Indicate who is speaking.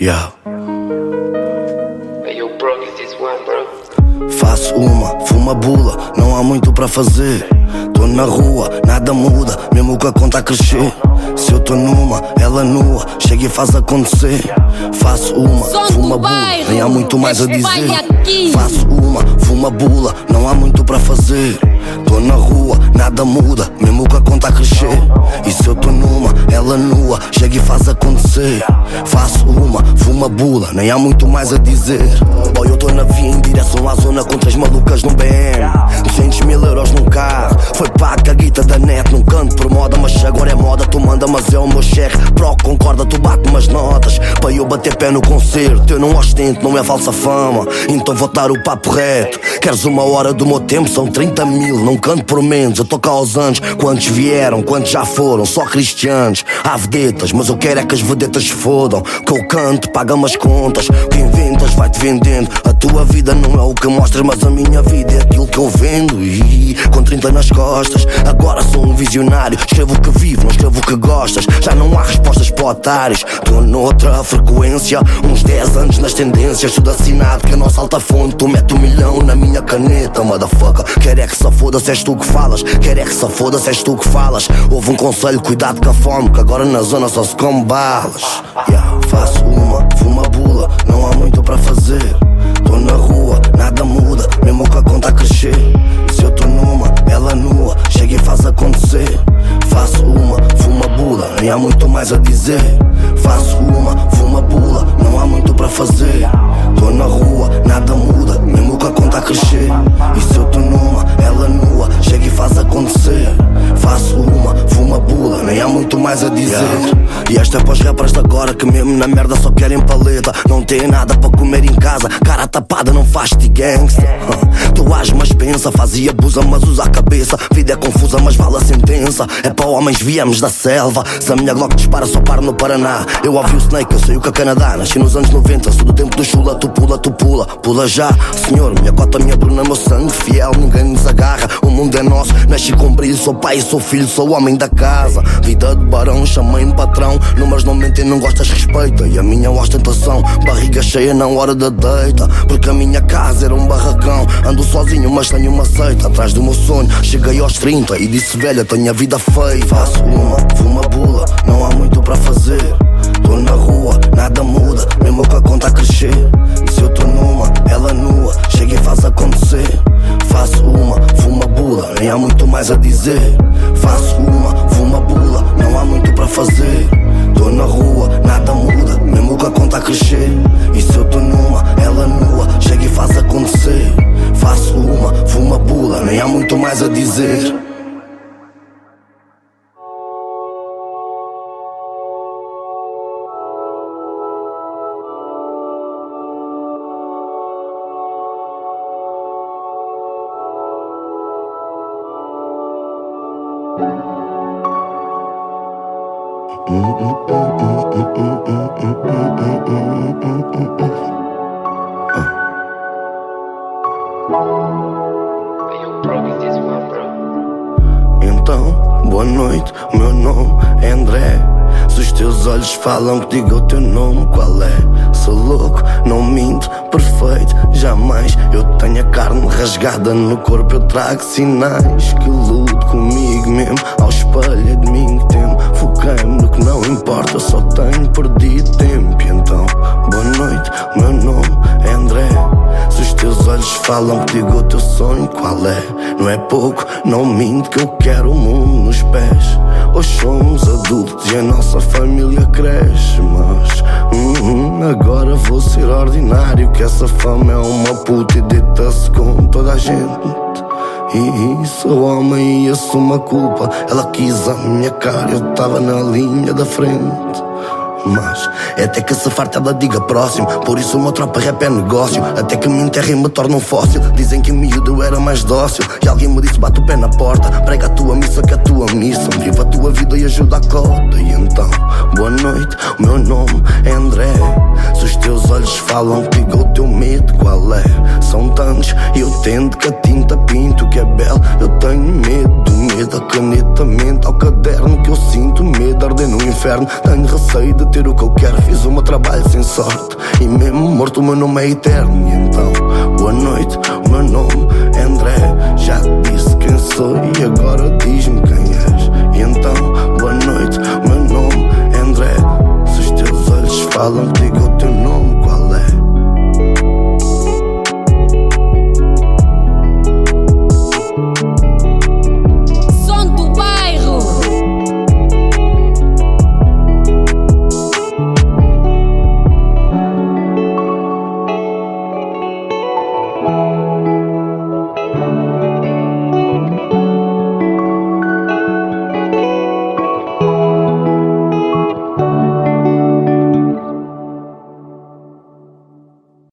Speaker 1: Yeah. Faço uma, fuma bula, não há muito para fazer. Tô na rua, nada muda, mesmo que a conta crescer. Se eu tô numa, ela nua, chega e faz acontecer. Faço uma, fuma bula, nem há muito mais a dizer. Faço uma, fuma bula, não há muito para fazer. Tô na rua, nada muda, mesmo que a conta crescer. E se eu tô numa, ela nua, chega e faz acontecer. Faço uma, fuma bula, nem há muito mais a dizer. Boy, eu tô na via em direção à zona com três malucas no Guardo tu Para eu bater pé no concerto, eu não ostento, não é falsa fama. Então vou dar o papo reto. Queres uma hora do meu tempo? São 30 mil, não canto por menos. Eu tô cá aos anos, quantos vieram, quantos já foram, só cristianos. Há vedetas, mas eu quero é que as vedetas se fodam. Que eu canto, paga-me as contas. Que inventas, vai-te vendendo. A tua vida não é o que mostras, mas a minha vida é aquilo que eu vendo. E com 30 nas costas, agora sou um visionário. Escrevo o que vivo, não escrevo o que gostas. Já não há respostas para otários. Tô noutra frequência, uns 10 anos nas tendências. Tudo assinado que a nossa alta fonte. Tu mete um milhão na minha caneta, motherfucker. Quer é que se foda se és tu que falas. Quer é que se foda se és tu que falas. Houve um conselho, cuidado com a fome, que agora na zona só se come balas. Yeah, faço uma, fuma bula, não há muito para fazer. Tô na rua, nada muda, mesmo que a conta crescer. Se eu tô numa, ela nua, chega e faz acontecer. Faço uma, fuma bula, nem há muito mais a dizer. Faço uma, fuma bula, não há muito para fazer. Tô na rua, nada muda, mesmo que a conta crescer. E se eu tô numa, ela nua, chega e faz acontecer. Faço uma, fuma bula, nem há muito mais a dizer. E esta é para os rappers de agora que mesmo na merda só querem paleta. Não tem nada para comer em casa, cara tapada não faz de gangsta. Tu age, mas pensa, fazia abusa, mas usa a cabeça. Vida é confusa, mas vale a sentença. É para homens, viemos da selva. Se a minha Glock dispara, só para no Paraná. Eu ouvi o Snake, eu sei o que é Canadá. Nasci nos anos 90, sou do tempo do chula, tu pula, tu pula, pula já. Senhor, minha cota, minha bruna, meu sangue fiel, ninguém nos agarra. O mundo é nosso, nasci com brilho, sou pai, sou filho, sou homem da casa. Vida de barão, chamei-me patrão. Números não mentem, não gostas, respeita. E a minha ostentação, barriga cheia na hora da deita. Porque a minha casa era um barracão. Ando sozinho, mas tenho uma seita. Atrás do meu sonho, cheguei aos 30 e disse, velha, tenho a vida feia. Faço uma, fuma bula, não há muito para fazer. Tô na rua, nada muda, mesmo que a conta crescer. E se eu tô numa, ela nua, chega e faz acontecer. Faço uma, fuma bula, nem há muito mais a dizer. Faço uma, fuma bula, não há muito para fazer. Tô na rua, nada muda, mesmo que a conta crescer. Mais a dizer. Então, boa noite, meu nome é André. Se os teus olhos falam que diga o teu nome, qual é? Sou louco, não minto, perfeito, jamais. Eu tenho a carne rasgada no corpo, eu trago sinais que luto comigo mesmo. Ao espelho de mim temo. Foquei-me no que não importa, eu só tenho perdido tempo. E então, boa noite, meu nome olhos falam que digo teu sonho, qual é? Não é pouco, não minto que eu quero o mundo nos pés. Hoje somos adultos e a nossa família cresce, mas hum, agora vou ser ordinário. Que essa fama é uma puta e deita-se com toda a gente. E sou homem e assumo a culpa. Ela quis a minha cara, eu tava na linha da frente. Mas é até que se farta ela diga próximo. Por isso uma tropa rap é negócio. Até que me enterrem me torne um fóssil. Dizem que miúdo era mais dócil. E alguém me disse bate o pé na porta. Prega a tua missa que a tua missa. Viva a tua vida e ajuda a cota. E então, boa noite, o meu nome é André. Se os teus olhos falam diga o teu medo. Qual é? São tantos e eu tendo que a tinta pinto que é belo Eu tenho medo, da caneta mente ao caderno que eu sinto medo, arder no inferno. Tenho receio de ter o que eu quero, fiz o meu trabalho sem sorte. E mesmo morto, o meu nome é eterno. E então, boa noite, o meu nome é André. Já disse quem sou e agora diz-me quem és. E então, boa noite, o meu nome é André. Se os teus olhos falam, digo